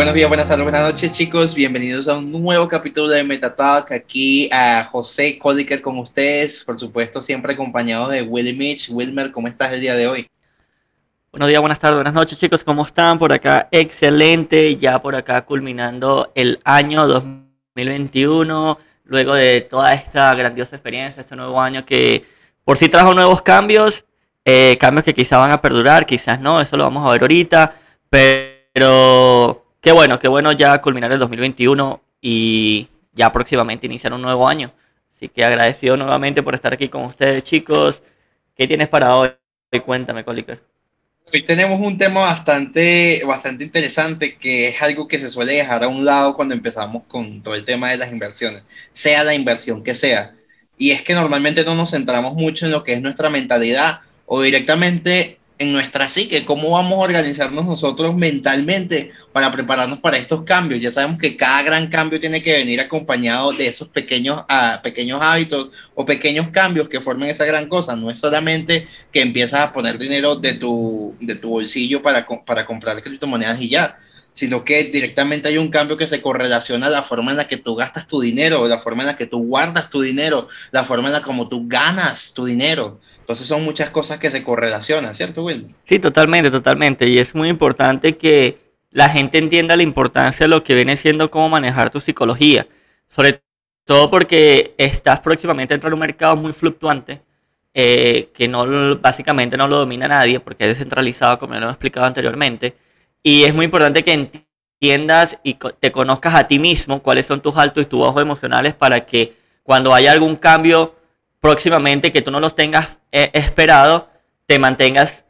Buenos días, buenas tardes, buenas noches, chicos. Bienvenidos a un nuevo capítulo de MetaTalk. Aquí a José Codiker con ustedes, por supuesto, siempre acompañado de Willy Mitch. Wilmer, ¿cómo estás el día de hoy? Buenos días, buenas tardes, buenas noches, chicos. ¿Cómo están? Por acá, excelente. Ya por acá culminando el año 2021, luego de toda esta grandiosa experiencia, este nuevo año que por sí trajo nuevos cambios, eh, cambios que quizás van a perdurar, quizás no, eso lo vamos a ver ahorita, pero Qué bueno, qué bueno ya culminar el 2021 y ya próximamente iniciar un nuevo año. Así que agradecido nuevamente por estar aquí con ustedes, chicos. ¿Qué tienes para hoy? Cuéntame, Coliker. Hoy tenemos un tema bastante, bastante interesante que es algo que se suele dejar a un lado cuando empezamos con todo el tema de las inversiones, sea la inversión que sea. Y es que normalmente no nos centramos mucho en lo que es nuestra mentalidad o directamente en nuestra psique, cómo vamos a organizarnos nosotros mentalmente para prepararnos para estos cambios. Ya sabemos que cada gran cambio tiene que venir acompañado de esos pequeños, uh, pequeños hábitos o pequeños cambios que formen esa gran cosa. No es solamente que empiezas a poner dinero de tu, de tu bolsillo para, para comprar criptomonedas y ya sino que directamente hay un cambio que se correlaciona a la forma en la que tú gastas tu dinero, la forma en la que tú guardas tu dinero, la forma en la como tú ganas tu dinero. Entonces son muchas cosas que se correlacionan, ¿cierto, Will? Sí, totalmente, totalmente. Y es muy importante que la gente entienda la importancia de lo que viene siendo cómo manejar tu psicología. Sobre todo porque estás próximamente dentro de un mercado muy fluctuante, eh, que no básicamente no lo domina nadie porque es descentralizado, como ya lo he explicado anteriormente y es muy importante que entiendas y te conozcas a ti mismo cuáles son tus altos y tus bajos emocionales para que cuando haya algún cambio próximamente que tú no los tengas eh, esperado, te mantengas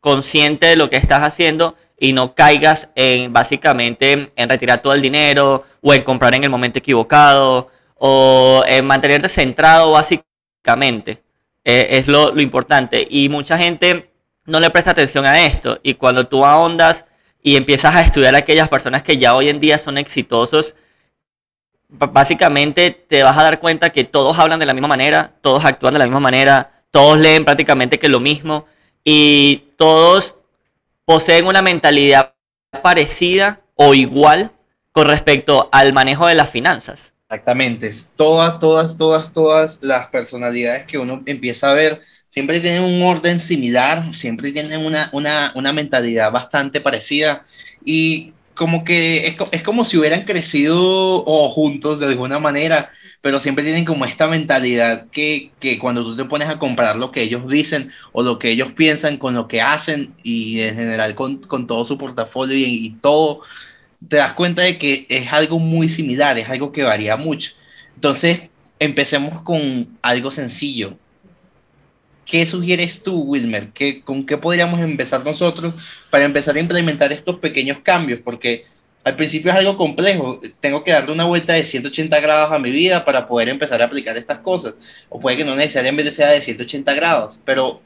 consciente de lo que estás haciendo y no caigas en básicamente en retirar todo el dinero o en comprar en el momento equivocado o en mantenerte centrado básicamente. Eh, es lo, lo importante. Y mucha gente no le presta atención a esto. Y cuando tú ahondas y empiezas a estudiar a aquellas personas que ya hoy en día son exitosos, básicamente te vas a dar cuenta que todos hablan de la misma manera, todos actúan de la misma manera, todos leen prácticamente que lo mismo y todos poseen una mentalidad parecida o igual con respecto al manejo de las finanzas. Exactamente, todas, todas, todas, todas las personalidades que uno empieza a ver siempre tienen un orden similar, siempre tienen una, una, una mentalidad bastante parecida y como que es, es, como si hubieran crecido o juntos de alguna manera, pero siempre tienen como esta mentalidad que, que, cuando tú te pones a comparar lo que ellos dicen o lo que ellos piensan con lo que hacen y en general con, con todo su portafolio y, y todo, te das cuenta de que es algo muy similar, es algo que varía mucho. Entonces, empecemos con algo sencillo. ¿Qué sugieres tú, Wilmer? ¿Qué, ¿Con qué podríamos empezar nosotros para empezar a implementar estos pequeños cambios? Porque al principio es algo complejo. Tengo que darle una vuelta de 180 grados a mi vida para poder empezar a aplicar estas cosas. O puede que no necesariamente sea de 180 grados, pero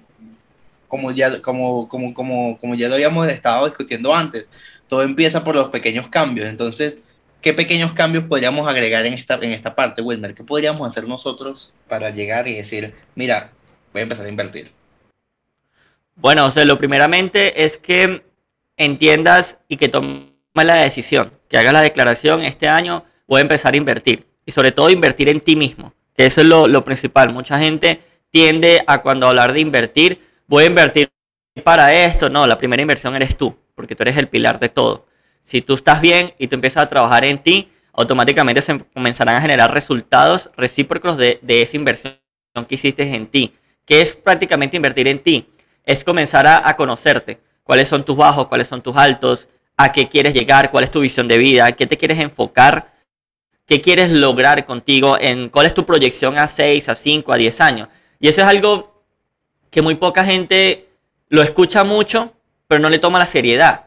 como ya, como, como, como, ya lo habíamos estado discutiendo antes, todo empieza por los pequeños cambios. Entonces, ¿qué pequeños cambios podríamos agregar en esta, en esta parte, Wilmer? ¿Qué podríamos hacer nosotros para llegar y decir, mira, voy a empezar a invertir? Bueno, o sea, lo primeramente es que entiendas y que tomes la decisión, que hagas la declaración, este año voy a empezar a invertir. Y sobre todo invertir en ti mismo, que eso es lo, principal. Mucha gente tiende a cuando hablar de invertir, voy a invertir para esto. No, la primera inversión eres tú, porque tú eres el pilar de todo. Si tú estás bien y tú empiezas a trabajar en ti, automáticamente se comenzarán a generar resultados recíprocos de, de esa inversión que hiciste en ti que es prácticamente invertir en ti, es comenzar a, conocerte, cuáles son tus bajos, cuáles son tus altos, a qué quieres llegar, cuál es tu visión de vida, qué te quieres enfocar, qué quieres lograr contigo, en cuál es tu proyección a 6, a 5, a 10 años. Y eso es algo que muy poca gente lo escucha mucho, pero no le toma la seriedad.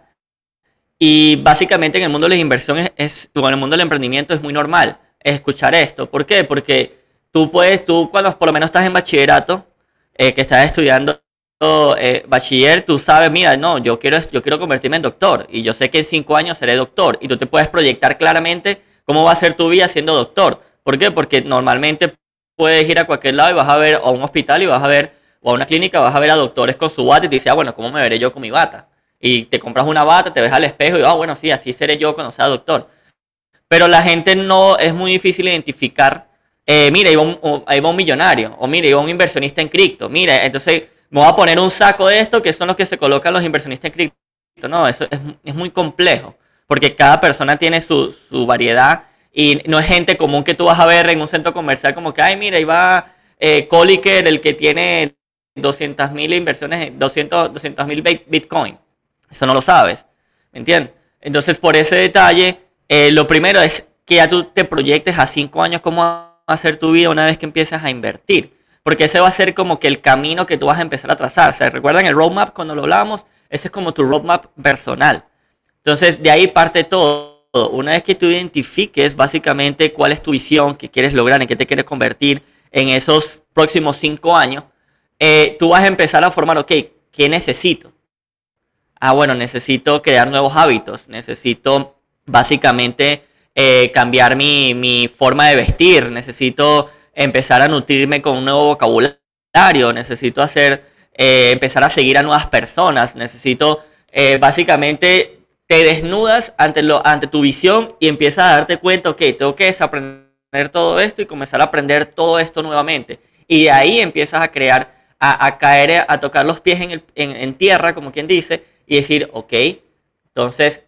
Y básicamente en el mundo de las inversiones, es, en el mundo del emprendimiento es muy normal escuchar esto. ¿Por qué? Porque tú puedes, tú cuando por lo menos estás en bachillerato, eh, que estás estudiando eh, bachiller, tú sabes, mira, no, yo quiero, yo quiero convertirme en doctor y yo sé que en cinco años seré doctor y tú te puedes proyectar claramente cómo va a ser tu vida siendo doctor. ¿Por qué? Porque normalmente puedes ir a cualquier lado y vas a ver a un hospital y vas a ver, o a una clínica, vas a ver a doctores con su bata y te dices, ah, bueno, ¿cómo me veré yo con mi bata? Y te compras una bata, te ves al espejo y, ah, bueno, sí, así seré yo cuando sea doctor. Pero la gente no, es muy difícil identificar, eh, mira, va, un, un millonario, o mira, va un inversionista en cripto, mira, entonces me voy a poner un saco de esto que son los que se colocan los inversionistas en cripto. No, eso es, muy complejo, porque cada persona tiene su, variedad y no es gente común que tú vas a ver en un centro comercial como que, ay, mira, ahí va eh, Coliker, el que tiene 200 mil inversiones, 200 mil Bitcoin. Eso no lo sabes, ¿me entiendes? Entonces, por ese detalle, eh, lo primero es que ya tú te proyectes a cinco años cómo va a ser tu vida una vez que empieces a invertir. Porque ese va a ser como que el camino que tú vas a empezar a trazar. O sea, ¿recuerdan el roadmap cuando lo hablamos? Ese es como tu roadmap personal. Entonces, de ahí parte todo una vez que tú identifiques básicamente cuál es tu visión, qué quieres lograr, en qué te quieres convertir en esos próximos cinco años, eh, tú vas a empezar a formar, ok, ¿qué necesito? Ah, bueno, necesito crear nuevos hábitos, necesito básicamente eh, cambiar mi, forma de vestir, necesito empezar a nutrirme con un nuevo vocabulario, necesito hacer, eh, empezar a seguir a nuevas personas, necesito básicamente te desnudas ante, lo, ante tu visión y empiezas a darte cuenta, ok, tengo que desaprender todo esto y comenzar a aprender todo esto nuevamente. Y de ahí empiezas a crear, a, caer, a tocar los pies en, en tierra, como quien dice, y decir, ok, entonces,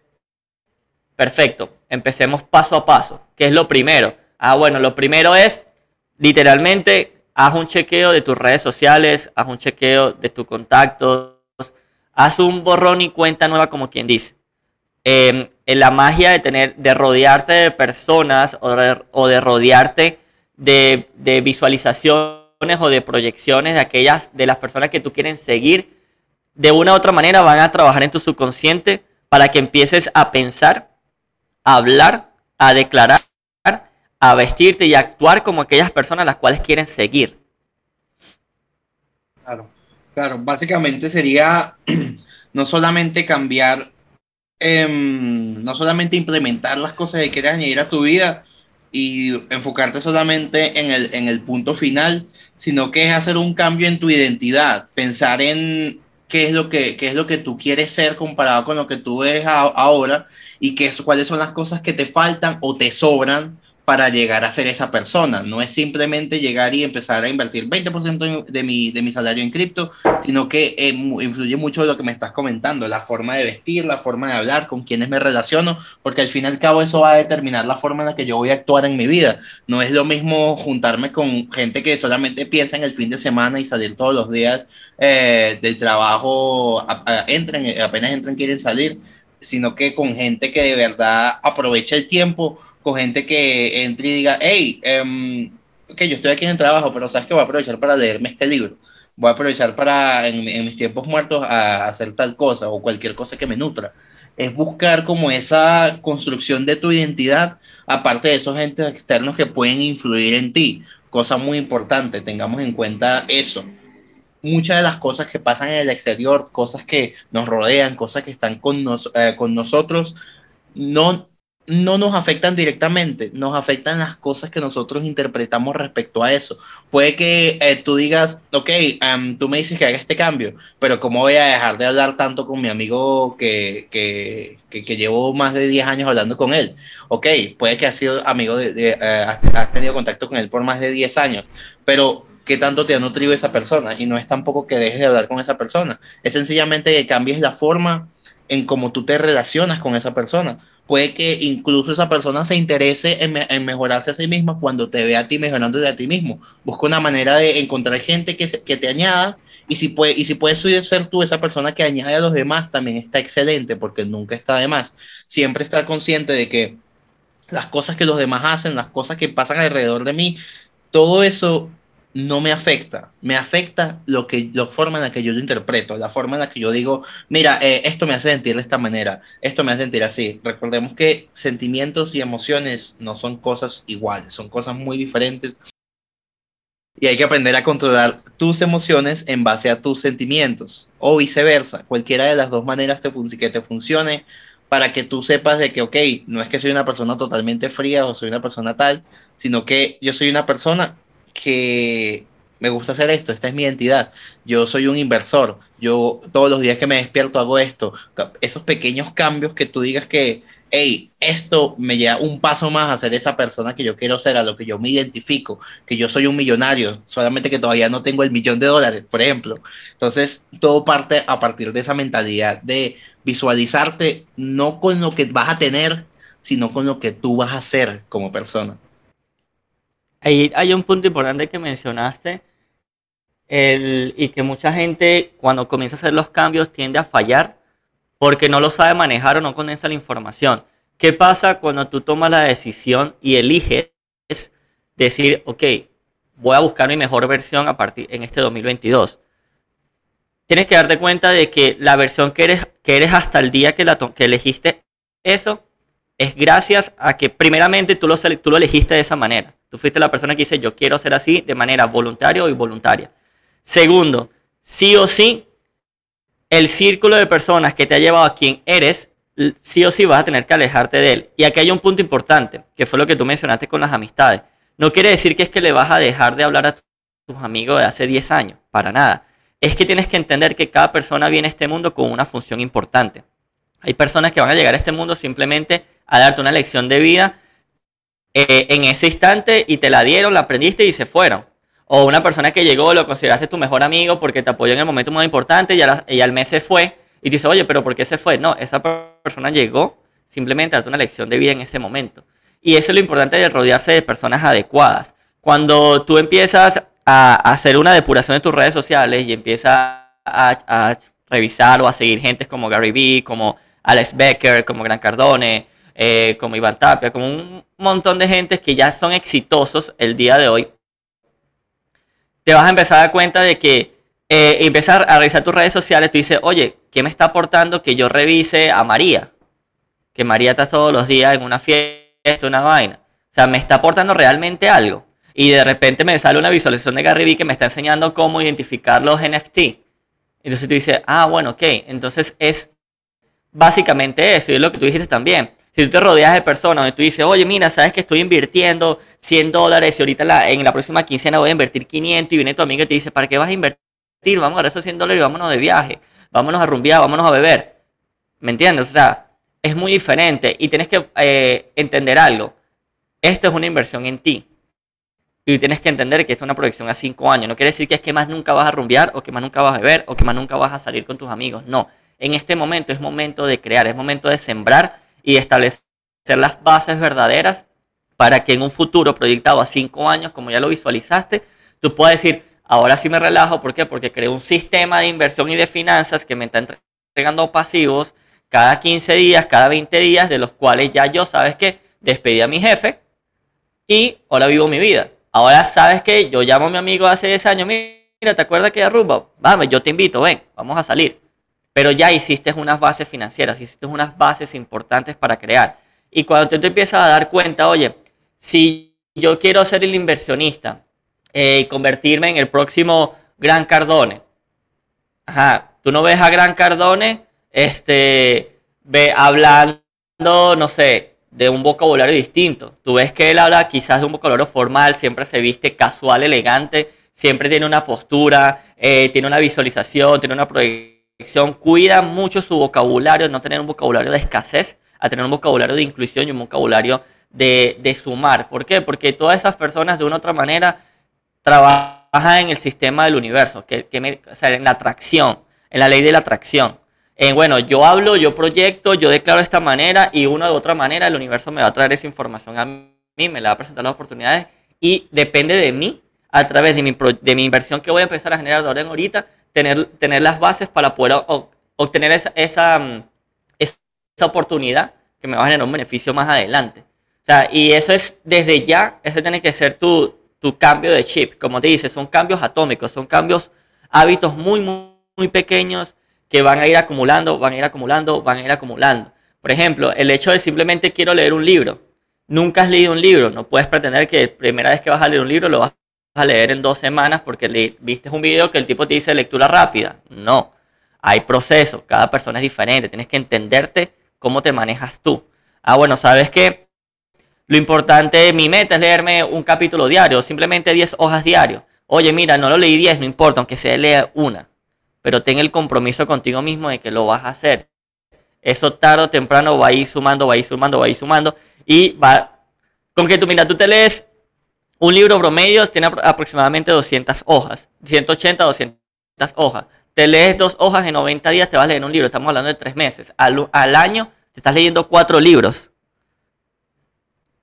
perfecto, empecemos paso a paso. ¿Qué es lo primero? Ah, bueno, lo primero es, literalmente, haz un chequeo de tus redes sociales, haz un chequeo de tus contactos, haz un borrón y cuenta nueva, como quien dice. Em, en la magia de tener, de rodearte de personas o de, rodearte de, visualizaciones o de proyecciones de aquellas, de las personas que tú quieres seguir, de una u otra manera van a trabajar en tu subconsciente para que empieces a pensar, hablar, a declarar, a vestirte y a actuar como aquellas personas las cuales quieren seguir. Claro, claro, básicamente sería no solamente cambiar Em, no solamente implementar las cosas que quieres añadir a tu vida y enfocarte solamente en el, en el punto final, sino que es hacer un cambio en tu identidad, pensar en qué es lo que, qué es lo que tú quieres ser comparado con lo que tú eres ahora y qué, cuáles son las cosas que te faltan o te sobran para llegar a ser esa persona. No es simplemente llegar y empezar a invertir 20% de mi, de mi salario en cripto, sino que eh, influye mucho lo que me estás comentando, la forma de vestir, la forma de hablar, con quienes me relaciono, porque al fin y al cabo eso va a determinar la forma en la que yo voy a actuar en mi vida. No es lo mismo juntarme con gente que solamente piensa en el fin de semana y salir todos los días eh, del trabajo, entran, apenas entran quieren salir, sino que con gente que de verdad aprovecha el tiempo con gente que entre y diga, hey, um, ok, yo estoy aquí en el trabajo, pero sabes que voy a aprovechar para leerme este libro. Voy a aprovechar para, en, mis tiempos muertos, a, hacer tal cosa o cualquier cosa que me nutra. Es buscar como esa construcción de tu identidad, aparte de esos entes externos que pueden influir en ti. Cosa muy importante, tengamos en cuenta eso muchas de las cosas que pasan en el exterior, cosas que nos rodean, cosas que están con, nos, eh, con nosotros, no no nos afectan directamente, nos afectan las cosas que nosotros interpretamos respecto a eso. Puede que eh, tú digas, ok, tú me dices que haga este cambio, pero ¿cómo voy a dejar de hablar tanto con mi amigo que, que, que, llevo más de 10 años hablando con él? Ok, puede que has sido amigo de, eh, has, tenido contacto con él por más de 10 años, pero ¿qué tanto te ha nutrido esa persona? Y no es tampoco que dejes de hablar con esa persona, es sencillamente que cambies la forma en cómo tú te relacionas con esa persona puede que incluso esa persona se interese en, mejorarse a sí misma cuando te ve a ti mejorando de a ti mismo. Busca una manera de encontrar gente que, que te añada y si, puede, y si puedes ser tú esa persona que añade a los demás, también está excelente porque nunca está de más. Siempre estar consciente de que las cosas que los demás hacen, las cosas que pasan alrededor de mí, todo eso no me afecta, me afecta lo que, la forma en la que yo lo interpreto, la forma en la que yo digo, mira, eh, esto me hace sentir de esta manera, esto me hace sentir así. Recordemos que sentimientos y emociones no son cosas iguales, son cosas muy diferentes. Y hay que aprender a controlar tus emociones en base a tus sentimientos, o viceversa, cualquiera de las dos maneras que te funcione para que tú sepas de que, ok, no es que soy una persona totalmente fría o soy una persona tal, sino que yo soy una persona que me gusta hacer esto, esta es mi identidad, yo soy un inversor, yo todos los días que me despierto hago esto, esos pequeños cambios que tú digas que, hey, esto me lleva un paso más a ser esa persona que yo quiero ser, a lo que yo me identifico, que yo soy un millonario, solamente que todavía no tengo el millón de dólares, por ejemplo. Entonces, todo parte a partir de esa mentalidad de visualizarte no con lo que vas a tener, sino con lo que tú vas a ser como persona. Ahí hay un punto importante que mencionaste el, y que mucha gente cuando comienza a hacer los cambios tiende a fallar porque no lo sabe manejar o no condensa la información. ¿Qué pasa cuando tú tomas la decisión y eliges decir, ok, voy a buscar mi mejor versión a partir en este 2022? Tienes que darte cuenta de que la versión que eres, que eres hasta el día que, la que elegiste eso es gracias a que primeramente tú lo, tú lo elegiste de esa manera. Tú fuiste la persona que dice, yo quiero ser así de manera voluntaria y voluntaria. Segundo, sí o sí, el círculo de personas que te ha llevado a quien eres, sí o sí vas a tener que alejarte de él. Y aquí hay un punto importante, que fue lo que tú mencionaste con las amistades. No quiere decir que es que le vas a dejar de hablar a tus amigos de hace 10 años, para nada. Es que tienes que entender que cada persona viene a este mundo con una función importante. Hay personas que van a llegar a este mundo simplemente a darte una lección de vida eh, en ese instante y te la dieron, la aprendiste y se fueron. O una persona que llegó, lo consideraste tu mejor amigo porque te apoyó en el momento más importante y, al mes se fue y te dice, oye, pero ¿por qué se fue? No, esa persona llegó simplemente a darte una lección de vida en ese momento. Y eso es lo importante de rodearse de personas adecuadas. Cuando tú empiezas a hacer una depuración de tus redes sociales y empiezas a, a revisar o a seguir gente como Gary Vee, como Alex Becker, como Gran Cardone, eh, como Iván Tapia, como un montón de gente que ya son exitosos el día de hoy, te vas a empezar a dar cuenta de que eh, a revisar tus redes sociales, tú dices, oye, ¿qué me está aportando que yo revise a María? Que María está todos los días en una fiesta, una vaina. O sea, me está aportando realmente algo. Y de repente me sale una visualización de Gary Vee que me está enseñando cómo identificar los NFT. Entonces tú dices, ah, bueno, ok. Entonces es básicamente eso. Y es lo que tú dijiste también. Si tú te rodeas de personas donde tú dices, oye, mira, sabes que estoy invirtiendo 100 dólares y ahorita en la próxima quincena voy a invertir 500 y viene tu amigo y te dice, ¿para qué vas a invertir? Vamos a dar esos 100 dólares y vámonos de viaje, vámonos a rumbear, vámonos a beber. ¿Me entiendes? O sea, es muy diferente y tienes que eh, entender algo. Esto es una inversión en ti. Y tienes que entender que es una proyección a 5 años. No quiere decir que es que más nunca vas a rumbear o que más nunca vas a beber o que más nunca vas a salir con tus amigos. No. En este momento es momento de crear, es momento de sembrar y establecer las bases verdaderas para que en un futuro proyectado a cinco años, como ya lo visualizaste, tú puedas decir, ahora sí me relajo, ¿por qué? Porque creo un sistema de inversión y de finanzas que me está entregando pasivos cada 15 días, cada 20 días, de los cuales ya yo, ¿sabes que Despedí a mi jefe y ahora vivo mi vida. Ahora, ¿sabes que Yo llamo a mi amigo hace 10 años, mira, ¿te acuerdas que ya rumba? Vamos, yo te invito, ven, vamos a salir pero ya hiciste unas bases financieras, hiciste unas bases importantes para crear. Y cuando tú te empiezas a dar cuenta, oye, si yo quiero ser el inversionista eh, y convertirme en el próximo Gran Cardone, ajá, tú no ves a Gran Cardone este, ve, hablando, no sé, de un vocabulario distinto. Tú ves que él habla quizás de un vocabulario formal, siempre se viste casual, elegante, siempre tiene una postura, eh, tiene una visualización, tiene una proyección cuida mucho su vocabulario, no tener un vocabulario de escasez, a tener un vocabulario de inclusión y un vocabulario de, sumar. ¿Por qué? Porque todas esas personas de una u otra manera trabajan en el sistema del universo, que, en la atracción, en la ley de la atracción. En, bueno, yo hablo, yo proyecto, yo declaro de esta manera y una de otra manera el universo me va a traer esa información a mí, me la va a presentar las oportunidades y depende de mí, a través de mi, de mi inversión que voy a empezar a generar de ahorita, tener, tener las bases para poder obtener esa, esa, mm, esa, oportunidad que me va a generar un beneficio más adelante. O sea, y eso es desde ya, ese tiene que ser tu, tu cambio de chip. Como te dice, son cambios atómicos, son cambios, hábitos muy, muy, muy pequeños que van a ir acumulando, van a ir acumulando, van a ir acumulando. Por ejemplo, el hecho de simplemente quiero leer un libro. Nunca has leído un libro, no puedes pretender que la primera vez que vas a leer un libro lo vas a leer en dos semanas porque le, viste un video que el tipo te dice lectura rápida. No, hay procesos, cada persona es diferente, tienes que entenderte cómo te manejas tú. Ah, bueno, ¿sabes qué? Lo importante, mi meta es leerme un capítulo diario, simplemente 10 hojas diario. Oye, mira, no lo leí 10, no importa, aunque sea lea una, pero ten el compromiso contigo mismo de que lo vas a hacer. Eso tarde o temprano va a ir sumando, va a ir sumando, va a ir sumando y va... Con que tú, mira, tú te lees un libro promedio, tiene aproximadamente 200 hojas, 180, 200 hojas. Te lees dos hojas en 90 días, te vas a leer un libro, estamos hablando de tres meses. Al, al año te estás leyendo cuatro libros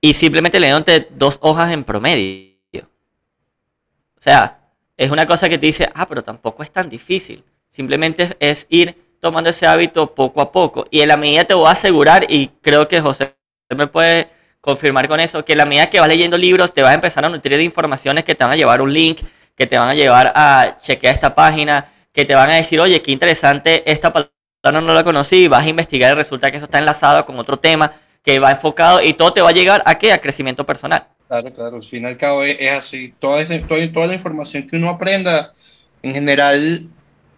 y simplemente leyéndote dos hojas en promedio. O sea, es una cosa que te dice, ah, pero tampoco es tan difícil. Simplemente es ir tomando ese hábito poco a poco. Y en la medida te voy a asegurar, y creo que José me puede confirmar con eso, que la medida que vas leyendo libros te vas a empezar a nutrir de informaciones que te van a llevar un link, que te van a llevar a chequear esta página, que te van a decir, oye, qué interesante, esta palabra no la conocí, vas a investigar y resulta que eso está enlazado con otro tema que va enfocado y todo te va a llegar a qué? A crecimiento personal. Claro, claro, al fin y al cabo es, así. Toda, toda, la información que uno aprenda, en general,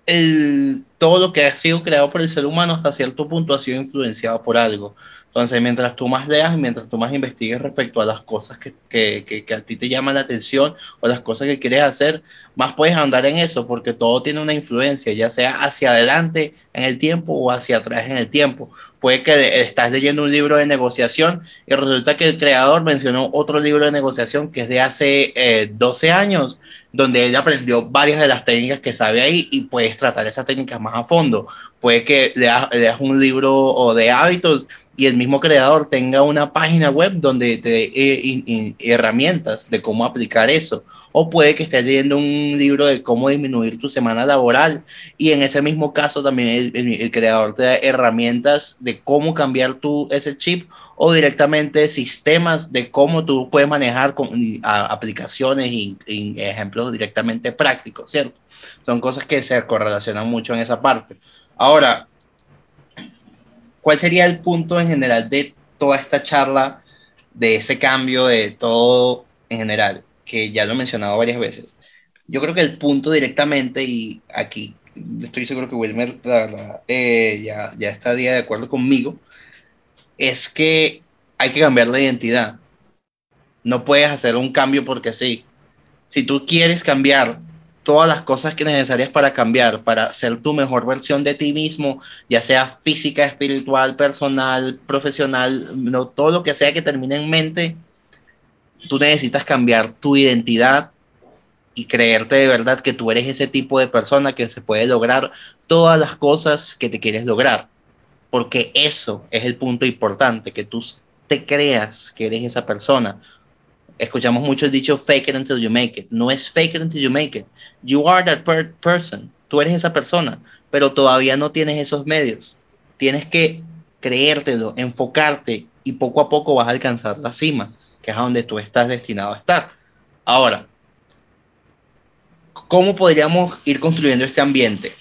el, todo lo que ha sido creado por el ser humano hasta cierto punto ha sido influenciado por algo. Entonces, mientras tú más leas, mientras tú más investigues respecto a las cosas que, que, que, a ti te llaman la atención o las cosas que quieres hacer, más puedes andar en eso, porque todo tiene una influencia, ya sea hacia adelante en el tiempo o hacia atrás en el tiempo. Puede que estás leyendo un libro de negociación y resulta que el creador mencionó otro libro de negociación que es de hace eh, 12 años, donde él aprendió varias de las técnicas que sabe ahí y puedes tratar esas técnicas más a fondo. Puede que leas, leas un libro o de hábitos y el mismo creador tenga una página web donde te dé eh, herramientas de cómo aplicar eso. O puede que estés leyendo un libro de cómo disminuir tu semana laboral y en ese mismo caso también el, creador te da herramientas de cómo cambiar tu, ese chip o directamente sistemas de cómo tú puedes manejar con, aplicaciones y, y ejemplos directamente prácticos, ¿cierto? Son cosas que se correlacionan mucho en esa parte. Ahora, ¿cuál sería el punto en general de toda esta charla, de ese cambio, de todo en general, que ya lo he mencionado varias veces? Yo creo que el punto directamente, y aquí estoy seguro que Wilmer eh, ya, ya está de acuerdo conmigo, es que hay que cambiar la identidad. No puedes hacer un cambio porque sí. Si tú quieres cambiar todas las cosas que necesarias para cambiar, para ser tu mejor versión de ti mismo, ya sea física, espiritual, personal, profesional, no, todo lo que sea que termine en mente, tú necesitas cambiar tu identidad y creerte de verdad que tú eres ese tipo de persona que se puede lograr todas las cosas que te quieres lograr. Porque eso es el punto importante, que tú te creas que eres esa persona escuchamos mucho el dicho fake it until you make it. No es fake it until you make it. You are that person. Tú eres esa persona, pero todavía no tienes esos medios. Tienes que creértelo, enfocarte y poco a poco vas a alcanzar la cima, que es a donde tú estás destinado a estar. Ahora, ¿cómo podríamos ir construyendo este ambiente?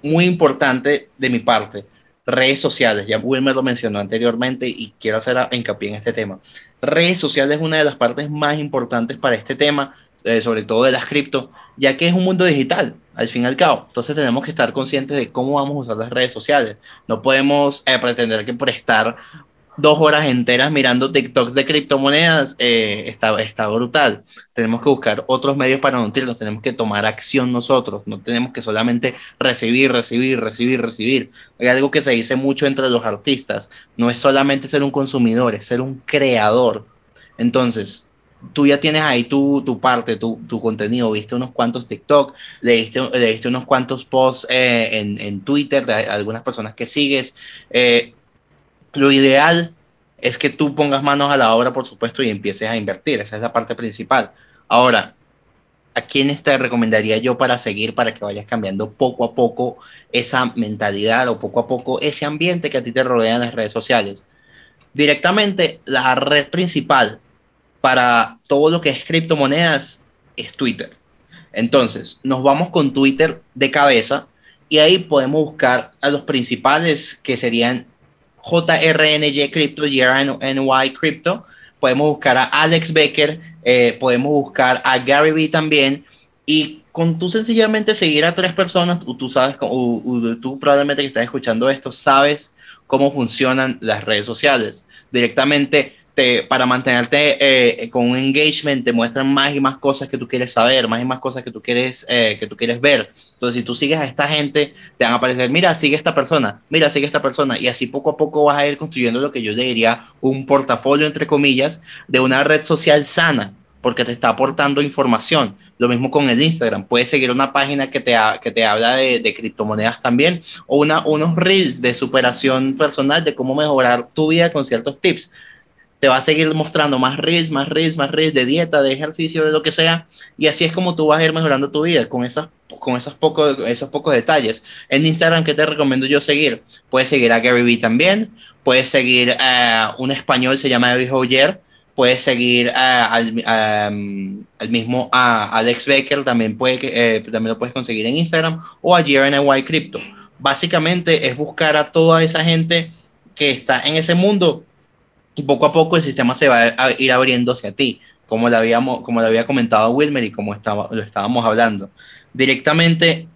Muy importante de mi parte redes sociales, ya Wilmer lo mencionó anteriormente y quiero hacer hincapié en este tema. Redes sociales es una de las partes más importantes para este tema, eh, sobre todo de las cripto, ya que es un mundo digital, al fin y al cabo. Entonces tenemos que estar conscientes de cómo vamos a usar las redes sociales. No podemos eh, pretender que por estar dos horas enteras mirando TikToks de criptomonedas, eh, está, brutal. Tenemos que buscar otros medios para nutrirnos, tenemos que tomar acción nosotros, no tenemos que solamente recibir, recibir, recibir, recibir. Hay algo que se dice mucho entre los artistas, no es solamente ser un consumidor, es ser un creador. Entonces, tú ya tienes ahí tu, tu parte, tu, tu, contenido, viste unos cuantos TikTok, leíste, leíste unos cuantos posts eh, en, en, Twitter de algunas personas que sigues. Eh, lo ideal es que tú pongas manos a la obra, por supuesto, y empieces a invertir. Esa es la parte principal. Ahora, ¿a quiénes te recomendaría yo para seguir, para que vayas cambiando poco a poco esa mentalidad o poco a poco ese ambiente que a ti te rodea en las redes sociales? Directamente, la red principal para todo lo que es criptomonedas es Twitter. Entonces, nos vamos con Twitter de cabeza y ahí podemos buscar a los principales que serían JRNY Crypto, JRNY Crypto. Podemos buscar a Alex Becker, eh, podemos buscar a Gary Vee también. Y con tú sencillamente seguir a tres personas, tú, sabes, tú probablemente que estás escuchando esto, sabes cómo funcionan las redes sociales. Directamente te, para mantenerte eh, con un engagement, te muestran más y más cosas que tú quieres saber, más y más cosas que tú quieres, eh, que tú quieres ver. Entonces, si tú sigues a esta gente, te van a aparecer, mira, sigue esta persona, mira, sigue esta persona. Y así poco a poco vas a ir construyendo lo que yo diría un portafolio, entre comillas, de una red social sana porque te está aportando información. Lo mismo con el Instagram. Puedes seguir una página que te, que te habla de, de, criptomonedas también o una, unos reels de superación personal, de cómo mejorar tu vida con ciertos tips. Te va a seguir mostrando más reels, más reels, más reels de dieta, de ejercicio, de lo que sea. Y así es como tú vas a ir mejorando tu vida con, esas, con esos, pocos, esos pocos detalles. En Instagram, ¿qué te recomiendo yo seguir? Puedes seguir a Gary Vee también. Puedes seguir a un español, se llama Eric Hoyer puedes seguir al, al, mismo a Alex Becker, también, puede, eh, también lo puedes conseguir en Instagram, o a GRNY Crypto. Básicamente es buscar a toda esa gente que está en ese mundo y poco a poco el sistema se va a ir abriendo hacia ti, como lo, habíamos, como lo había comentado Wilmer y como estaba, lo estábamos hablando. Directamente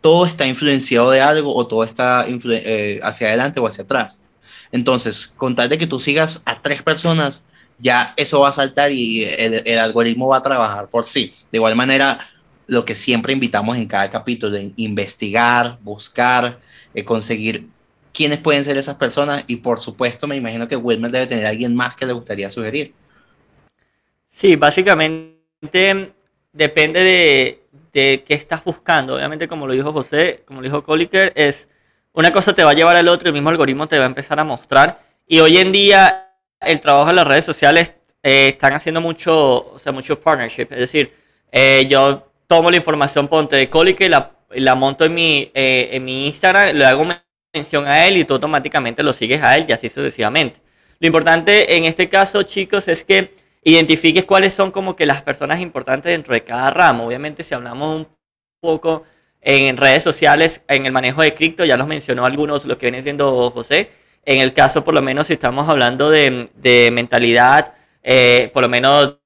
todo está influenciado de algo o todo está eh, hacia adelante o hacia atrás. Entonces, con tal de que tú sigas a tres personas, ya eso va a saltar y el, algoritmo va a trabajar por sí. De igual manera, lo que siempre invitamos en cada capítulo, de investigar, buscar, eh, conseguir quiénes pueden ser esas personas y por supuesto me imagino que Wilmer debe tener a alguien más que le gustaría sugerir. Sí, básicamente depende de, de qué estás buscando. Obviamente, como lo dijo José, como lo dijo Coliker, es una cosa te va a llevar al otro, el mismo algoritmo te va a empezar a mostrar. Y hoy en día el trabajo en las redes sociales eh, están haciendo mucho, o sea, mucho partnership. Es decir, eh, yo tomo la información ponte de Colique, la, la monto en mi, eh, en mi Instagram, le hago mención a él y tú automáticamente lo sigues a él y así sucesivamente. Lo importante en este caso, chicos, es que identifiques cuáles son como que las personas importantes dentro de cada ramo. Obviamente, si hablamos un poco en redes sociales, en el manejo de cripto, ya los mencionó algunos, lo que viene siendo José en el caso, por lo menos, si estamos hablando de, mentalidad, eh, por lo menos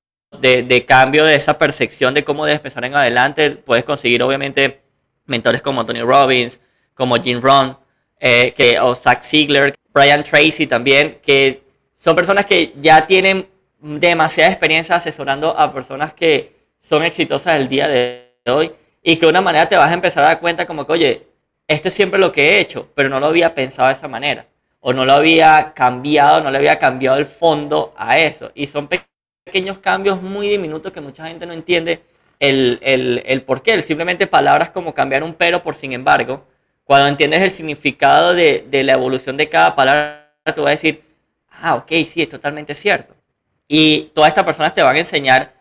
de, cambio de esa percepción de cómo debes pensar en adelante, puedes conseguir, obviamente, mentores como Tony Robbins, como Jim Rohn, eh, que, o Zach Ziegler, Brian Tracy también, que son personas que ya tienen demasiada experiencia asesorando a personas que son exitosas el día de hoy y que de una manera te vas a empezar a dar cuenta como que, oye, esto es siempre lo que he hecho, pero no lo había pensado de esa manera o no lo había cambiado, no le había cambiado el fondo a eso. Y son pequeños cambios muy diminutos que mucha gente no entiende el, el, el por qué. Simplemente palabras como cambiar un pero por sin embargo. Cuando entiendes el significado de, de la evolución de cada palabra, te vas a decir, ah, ok, sí, es totalmente cierto. Y todas estas personas te van a enseñar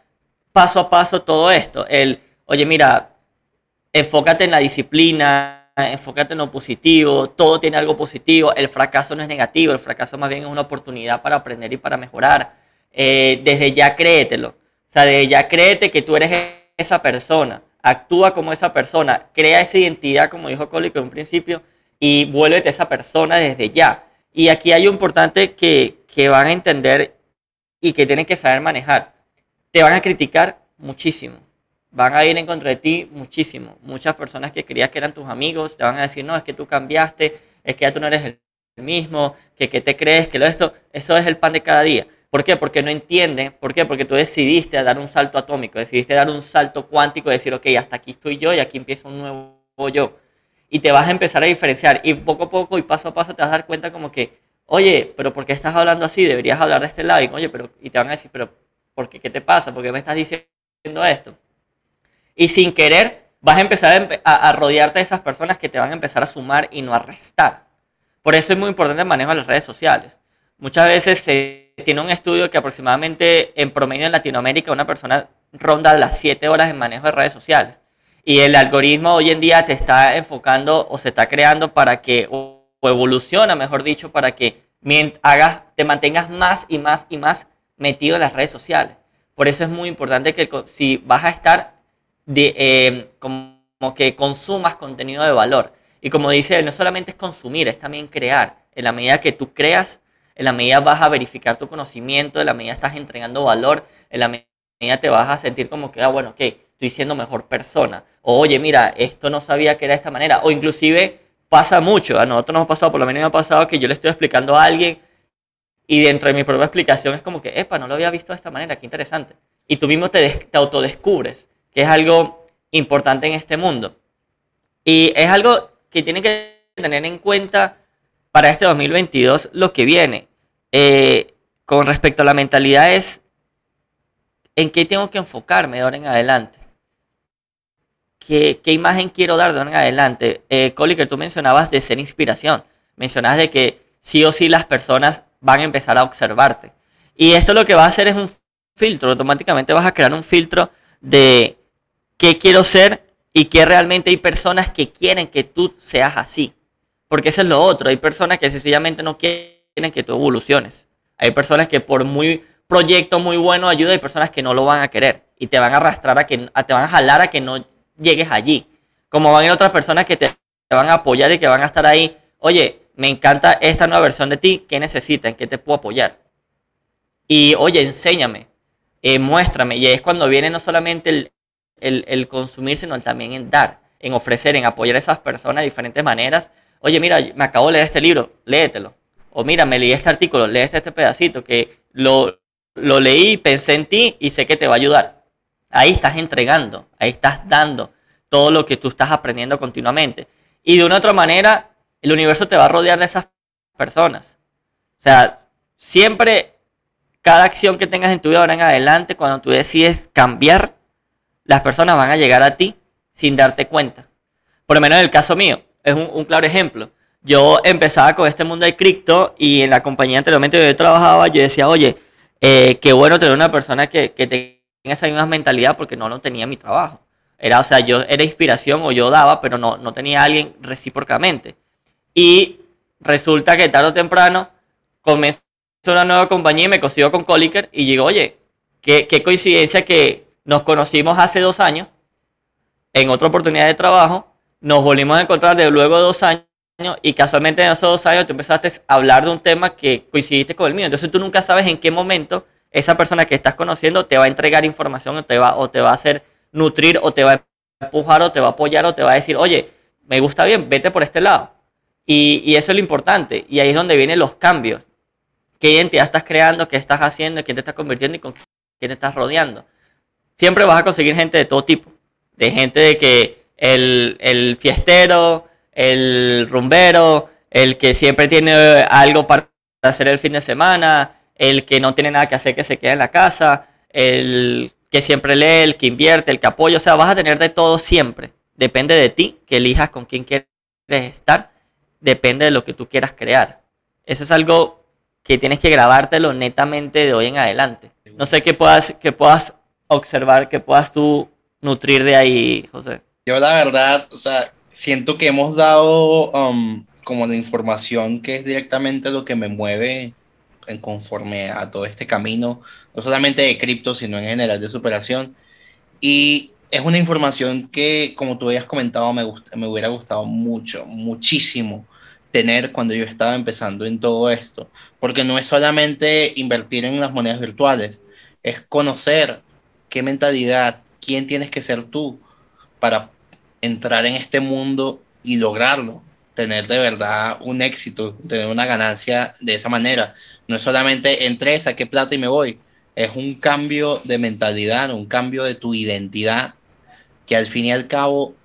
paso a paso todo esto. El, oye, mira, enfócate en la disciplina, enfócate en lo positivo, todo tiene algo positivo, el fracaso no es negativo, el fracaso más bien es una oportunidad para aprender y para mejorar. Eh, desde ya créetelo, o sea, desde ya créete que tú eres esa persona, actúa como esa persona, crea esa identidad, como dijo Colico en un principio, y vuélvete esa persona desde ya. Y aquí hay un importante que, que van a entender y que tienen que saber manejar. Te van a criticar muchísimo van a ir en contra de ti muchísimo. Muchas personas que creías que eran tus amigos te van a decir, no, es que tú cambiaste, es que ya tú no eres el mismo, que, que te crees, que lo esto, eso es el pan de cada día. ¿Por qué? Porque no entienden. ¿Por qué? Porque tú decidiste dar un salto atómico, decidiste dar un salto cuántico, decir, ok, hasta aquí estoy yo y aquí empieza un nuevo yo. Y te vas a empezar a diferenciar. Y poco a poco y paso a paso te vas a dar cuenta como que, oye, pero ¿por qué estás hablando así? Deberías hablar de este lado. Y, oye, pero, y te van a decir, pero ¿por qué? ¿Qué te pasa? ¿Por qué me estás diciendo esto? Y sin querer vas a empezar a, rodearte de esas personas que te van a empezar a sumar y no a restar. Por eso es muy importante el manejo de las redes sociales. Muchas veces se tiene un estudio que aproximadamente en promedio en Latinoamérica una persona ronda las 7 horas en manejo de redes sociales. Y el algoritmo hoy en día te está enfocando o se está creando para que, o, evoluciona, mejor dicho, para que hagas, te mantengas más y más y más metido en las redes sociales. Por eso es muy importante que si vas a estar de, em, como que consumas contenido de valor. Y como dice no solamente es consumir, es también crear. En la medida que tú creas, en la medida vas a verificar tu conocimiento, en la medida estás entregando valor, en la medida te vas a sentir como que, ah, bueno, ok, estoy siendo mejor persona. O, oye, mira, esto no sabía que era de esta manera. O inclusive pasa mucho, a nosotros nos ha pasado, por lo menos me ha pasado que yo le estoy explicando a alguien y dentro de mi propia explicación es como que, epa, no lo había visto de esta manera, qué interesante. Y tú mismo te, te autodescubres, que es algo importante en este mundo. Y es algo que tiene que tener en cuenta para este 2022 lo que viene. Eh, con respecto a la mentalidad es en qué tengo que enfocarme de ahora en adelante. ¿Qué, imagen quiero dar de ahora en adelante? Eh, que tú mencionabas de ser inspiración. Mencionabas de que sí o sí las personas van a empezar a observarte. Y esto lo que va a hacer es un filtro. Automáticamente vas a crear un filtro de qué quiero ser y que realmente hay personas que quieren que tú seas así. Porque eso es lo otro. Hay personas que sencillamente no quieren que tú evoluciones. Hay personas que por muy proyecto muy bueno ayuda, hay personas que no lo van a querer y te van a arrastrar a que te van a jalar a que no llegues allí. Como van a otras personas que te, van a apoyar y que van a estar ahí. Oye, me encanta esta nueva versión de ti. ¿Qué necesitas? ¿En qué te puedo apoyar? Y oye, enséñame, eh, muéstrame. Y es cuando viene no solamente el, el consumir, sino también en dar, en ofrecer, en apoyar a esas personas de diferentes maneras oye, mira, me acabo de leer este libro, léetelo. O mira, me leí este artículo, lee este pedacito que lo, lo leí, pensé en ti y sé que te va a ayudar. Ahí estás entregando, ahí estás dando todo lo que tú estás aprendiendo continuamente. Y de una u otra manera, el universo te va a rodear de esas personas. O sea, siempre, cada acción que tengas en tu vida ahora en adelante, cuando tú decides cambiar, las personas van a llegar a ti sin darte cuenta. Por lo menos en el caso mío, es un, claro ejemplo. Yo empezaba con este mundo de cripto y en la compañía anteriormente donde yo trabajaba, yo decía, oye, eh, qué bueno tener una persona que, que tenga esa misma mentalidad porque no lo tenía en mi trabajo. Era, o sea, yo era inspiración o yo daba, pero no, no tenía a alguien recíprocamente. Y resulta que tarde o temprano comencé una nueva compañía y me consigo con Coliker y digo, oye, qué, qué coincidencia que nos conocimos hace dos años en otra oportunidad de trabajo nos volvimos a encontrar de luego de dos años y casualmente en esos dos años tú empezaste a hablar de un tema que coincidiste con el mío. Entonces tú nunca sabes en qué momento esa persona que estás conociendo te va a entregar información o te va, o te va a hacer nutrir o te va a empujar o te va a apoyar o te va a decir, oye, me gusta bien, vete por este lado. Y, eso es lo importante. Y ahí es donde vienen los cambios. ¿Qué identidad estás creando? ¿Qué estás haciendo? ¿Quién te estás convirtiendo? ¿Y con quién te estás rodeando? Siempre vas a conseguir gente de todo tipo. De gente de que el, fiestero, el rumbero, el que siempre tiene algo para hacer el fin de semana, el que no tiene nada que hacer que se queda en la casa, el que siempre lee, el que invierte, el que apoya, o sea, vas a tener de todo siempre. Depende de ti que elijas con quién quieres estar, depende de lo que tú quieras crear. Eso es algo que tienes que grabártelo netamente de hoy en adelante. No sé qué puedas, que puedas observar, que puedas tú nutrir de ahí, José. Yo la verdad, o sea, siento que hemos dado um, como la información que es directamente lo que me mueve en conforme a todo este camino, no solamente de cripto, sino en general de superación. Y es una información que, como tú habías comentado, me, me hubiera gustado mucho, muchísimo tener cuando yo estaba empezando en todo esto, porque no es solamente invertir en las monedas virtuales, es conocer qué mentalidad, quién tienes que ser tú, para entrar en este mundo y lograrlo, tener de verdad un éxito, tener una ganancia de esa manera. No es solamente entré, saqué plata y me voy, es un cambio de mentalidad, un cambio de tu identidad que al fin y al cabo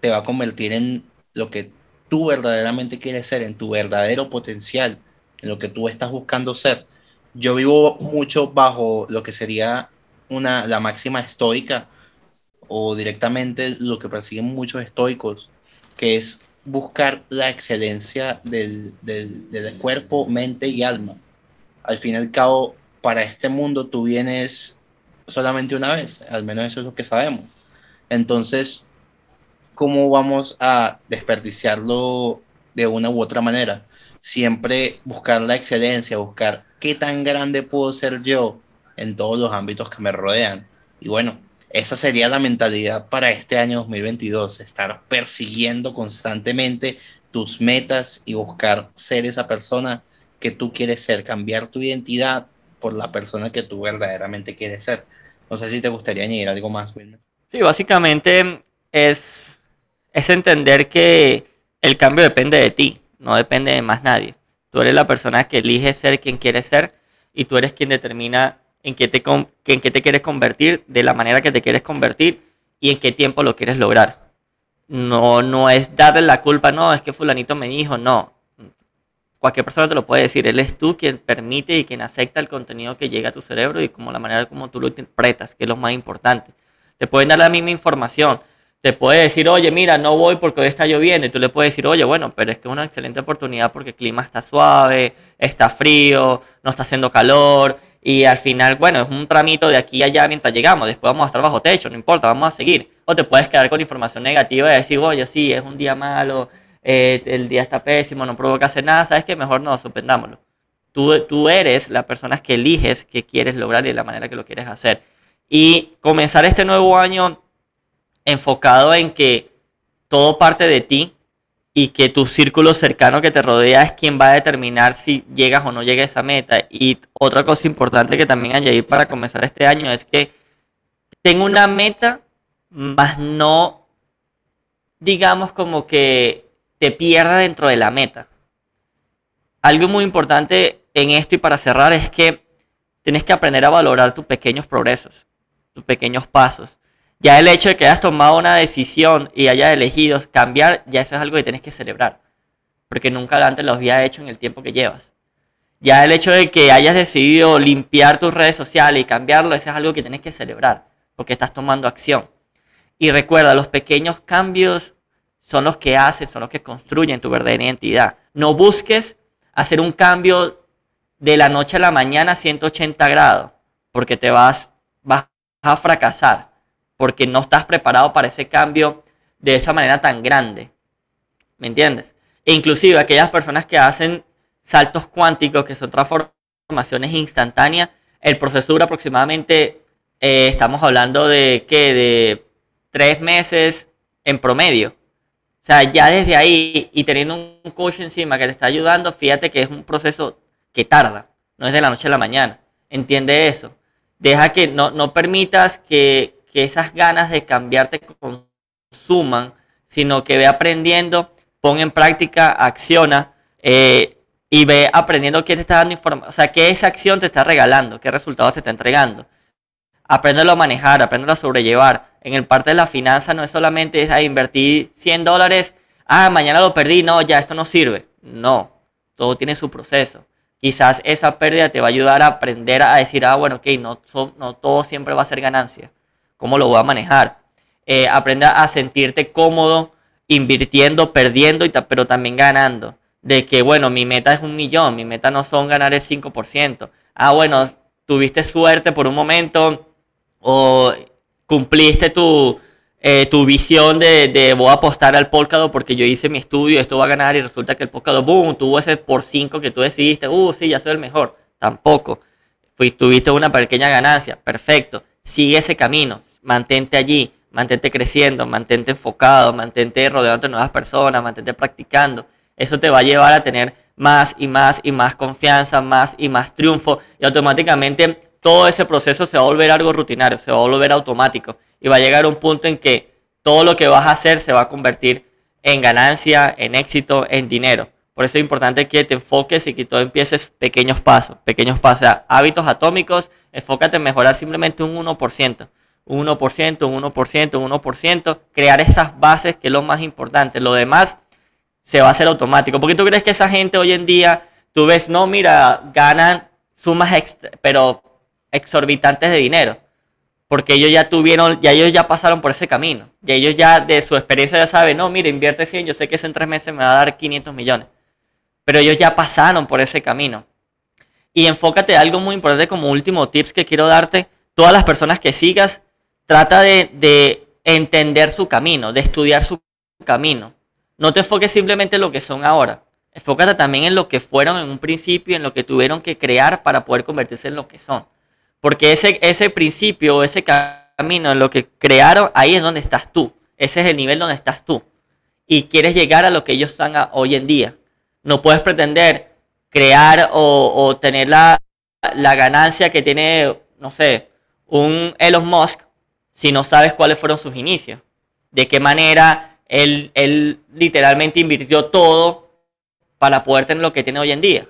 te va a convertir en lo que tú verdaderamente quieres ser, en tu verdadero potencial, en lo que tú estás buscando ser. Yo vivo mucho bajo lo que sería una, la máxima estoica, o directamente lo que persiguen muchos estoicos, que es buscar la excelencia del, del, cuerpo, mente y alma. Al fin y al cabo, para este mundo tú vienes solamente una vez, al menos eso es lo que sabemos. Entonces, ¿cómo vamos a desperdiciarlo de una u otra manera? Siempre buscar la excelencia, buscar qué tan grande puedo ser yo en todos los ámbitos que me rodean. Y bueno, esa sería la mentalidad para este año 2022, estar persiguiendo constantemente tus metas y buscar ser esa persona que tú quieres ser, cambiar tu identidad por la persona que tú verdaderamente quieres ser. No sé si te gustaría añadir algo más, Wilmer. Sí, básicamente es, es entender que el cambio depende de ti, no depende de más nadie. Tú eres la persona que elige ser quien quieres ser y tú eres quien determina en qué te, en qué te quieres convertir, de la manera que te quieres convertir y en qué tiempo lo quieres lograr. No, no es darle la culpa, no, es que fulanito me dijo, no. Cualquier persona te lo puede decir, él es tú quien permite y quien acepta el contenido que llega a tu cerebro y como la manera como tú lo interpretas, que es lo más importante. Te pueden dar la misma información, te puede decir, oye, mira, no voy porque hoy está lloviendo. Y tú le puedes decir, oye, bueno, pero es que es una excelente oportunidad porque el clima está suave, está frío, no está haciendo calor. Y al final, bueno, es un tramito de aquí a allá mientras llegamos. Después vamos a estar bajo techo, no importa, vamos a seguir. O te puedes quedar con información negativa y decir, oye, sí, es un día malo, eh, el día está pésimo, no provoca hacer nada. ¿Sabes qué? Mejor no, suspendámoslo. Tú, tú eres la persona que eliges qué quieres lograr y de la manera que lo quieres hacer. Y comenzar este nuevo año enfocado en que todo parte de ti y que tu círculo cercano que te rodea es quien va a determinar si llegas o no llegas a esa meta. Y otra cosa importante que también añadir para comenzar este año es que tengo una meta, más no, digamos, como que te pierda dentro de la meta. Algo muy importante en esto y para cerrar es que tienes que aprender a valorar tus pequeños progresos, tus pequeños pasos. Ya el hecho de que hayas tomado una decisión y hayas elegido cambiar, ya eso es algo que tienes que celebrar. Porque nunca antes lo había hecho en el tiempo que llevas. Ya el hecho de que hayas decidido limpiar tus redes sociales y cambiarlo, eso es algo que tienes que celebrar. Porque estás tomando acción. Y recuerda, los pequeños cambios son los que hacen, son los que construyen tu verdadera identidad. No busques hacer un cambio de la noche a la mañana a 180 grados, porque te vas, vas a fracasar porque no estás preparado para ese cambio de esa manera tan grande. ¿Me entiendes? E inclusive aquellas personas que hacen saltos cuánticos, que son transformaciones instantáneas, el proceso dura aproximadamente, eh, estamos hablando de de tres meses en promedio. O sea, ya desde ahí y teniendo un coach encima que te está ayudando, fíjate que es un proceso que tarda, no es de la noche a la mañana. Entiende eso. Deja que no, no permitas que, que esas ganas de cambiarte consuman, sino que ve aprendiendo, pon en práctica, acciona eh, y ve aprendiendo qué te está dando información, o sea, qué esa acción te está regalando, qué resultados te está entregando. Apréndelo a manejar, apréndelo a sobrellevar. En el parte de la finanza no es solamente es, invertir 100 dólares, ah, mañana lo perdí, no, ya esto no sirve. No, todo tiene su proceso. Quizás esa pérdida te va a ayudar a aprender a decir, ah, bueno, ok, no todo siempre va a ser ganancia cómo lo voy a manejar. Eh, aprenda a sentirte cómodo invirtiendo, perdiendo, y pero también ganando. De que, bueno, mi meta es un millón, mi meta no son ganar el 5%. Ah, bueno, tuviste suerte por un momento o cumpliste tu, eh, tu visión de, de, voy a apostar al Polkadot porque yo hice mi estudio, esto va a ganar y resulta que el Polkadot, boom, tuvo ese por 5 que tú decidiste, uh, sí, ya soy el mejor. Tampoco. Fuiste, tuviste una pequeña ganancia, perfecto. Sigue ese camino mantente allí, mantente creciendo, mantente enfocado, mantente rodeándote de nuevas personas, mantente practicando. Eso te va a llevar a tener más y más y más confianza, más y más triunfo y automáticamente todo ese proceso se va a volver algo rutinario, se va a volver automático y va a llegar a un punto en que todo lo que vas a hacer se va a convertir en ganancia, en éxito, en dinero. Por eso es importante que te enfoques y que todo empieces pequeños pasos, pequeños pasos, hábitos atómicos, enfócate en mejorar simplemente un 1% un 1%, un 1%, un 1%, crear esas bases que es lo más importante. Lo demás se va a hacer automático. Porque tú crees que esa gente hoy en día, tú ves, no, mira, ganan sumas pero exorbitantes de dinero. Porque ellos ya tuvieron, ya ellos ya pasaron por ese camino. Y ellos ya de su experiencia ya saben, no, mira, invierte 100, yo sé que eso en tres meses me va a dar 500 millones. Pero ellos ya pasaron por ese camino. Y enfócate en algo muy importante como último tips que quiero darte. Todas las personas que sigas, Trata de, entender su camino, de estudiar su camino. No te enfoques simplemente en lo que son ahora. Enfócate también en lo que fueron en un principio, en lo que tuvieron que crear para poder convertirse en lo que son. Porque ese, ese principio, ese camino, en lo que crearon, ahí es donde estás tú. Ese es el nivel donde estás tú. Y quieres llegar a lo que ellos están hoy en día. No puedes pretender crear o, tener la, ganancia que tiene, no sé, un Elon Musk si no sabes cuáles fueron sus inicios. De qué manera él, literalmente invirtió todo para poder tener lo que tiene hoy en día.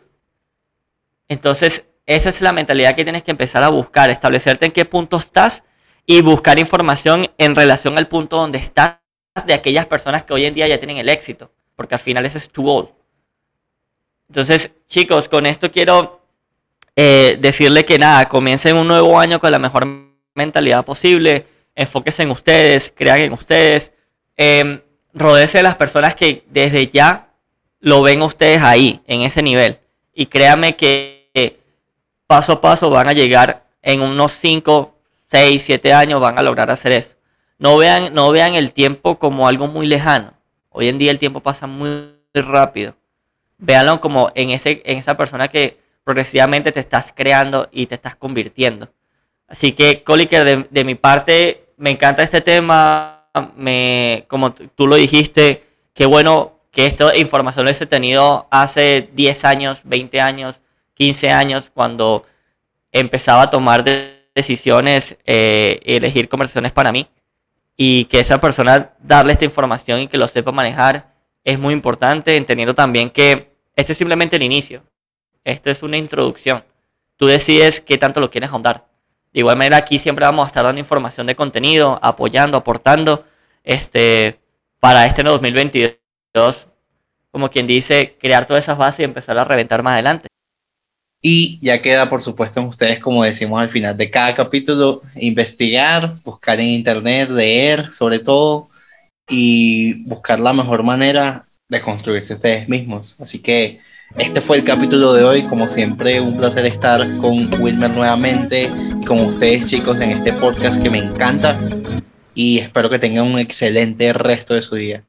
Entonces, esa es la mentalidad que tienes que empezar a buscar, establecerte en qué punto estás y buscar información en relación al punto donde estás de aquellas personas que hoy en día ya tienen el éxito, porque al final es tu goal. Entonces, chicos, con esto quiero eh, decirle que nada, comiencen un nuevo año con la mejor mentalidad posible, enfóquense en ustedes, crean en ustedes, eh, de las personas que desde ya lo ven ustedes ahí, en ese nivel. Y créanme que paso a paso van a llegar en unos 5, 6, 7 años, van a lograr hacer eso. No vean, no vean el tiempo como algo muy lejano. Hoy en día el tiempo pasa muy rápido. Véanlo como en, ese, en esa persona que progresivamente te estás creando y te estás convirtiendo. Así que, Coliker, de, mi parte, me encanta este tema. Me, como tú lo dijiste, qué bueno que esta información lo he tenido hace 10 años, 20 años, 15 años, cuando empezaba a tomar decisiones, eh, elegir conversaciones para mí. Y que esa persona darle esta información y que lo sepa manejar es muy importante, entendiendo también que este es simplemente el inicio. Esto es una introducción. Tú decides qué tanto lo quieres ahondar. De igual manera, aquí siempre vamos a estar dando información de contenido, apoyando, aportando este, para este 2022 como quien dice, crear todas esas bases y empezar a reventar más adelante. Y ya queda, por supuesto, en ustedes, como decimos al final de cada capítulo, investigar, buscar en internet, leer sobre todo y buscar la mejor manera de construirse ustedes mismos. Así que este fue el capítulo de hoy. Como siempre, un placer estar con Wilmer nuevamente y con ustedes, chicos, en este podcast que me encanta. Y espero que tengan un excelente resto de su día.